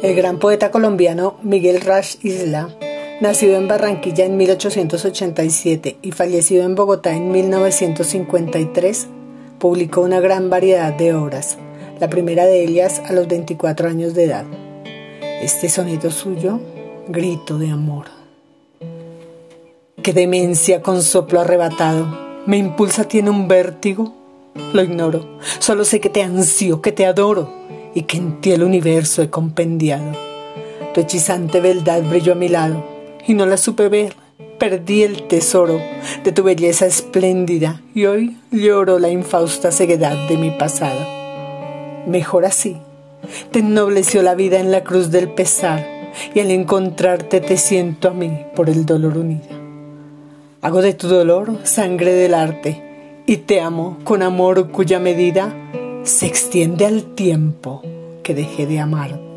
El gran poeta colombiano Miguel Rash Isla, nacido en Barranquilla en 1887 y fallecido en Bogotá en 1953, publicó una gran variedad de obras, la primera de ellas a los 24 años de edad. Este soneto suyo, Grito de Amor. Qué demencia con soplo arrebatado, me impulsa tiene un vértigo, lo ignoro, solo sé que te ansío, que te adoro y que en ti el universo he compendiado. Tu hechizante beldad brilló a mi lado y no la supe ver. Perdí el tesoro de tu belleza espléndida y hoy lloro la infausta ceguedad de mi pasado. Mejor así. Te ennobleció la vida en la cruz del pesar y al encontrarte te siento a mí por el dolor unido. Hago de tu dolor sangre del arte y te amo con amor cuya medida se extiende al tiempo que dejé de amarte.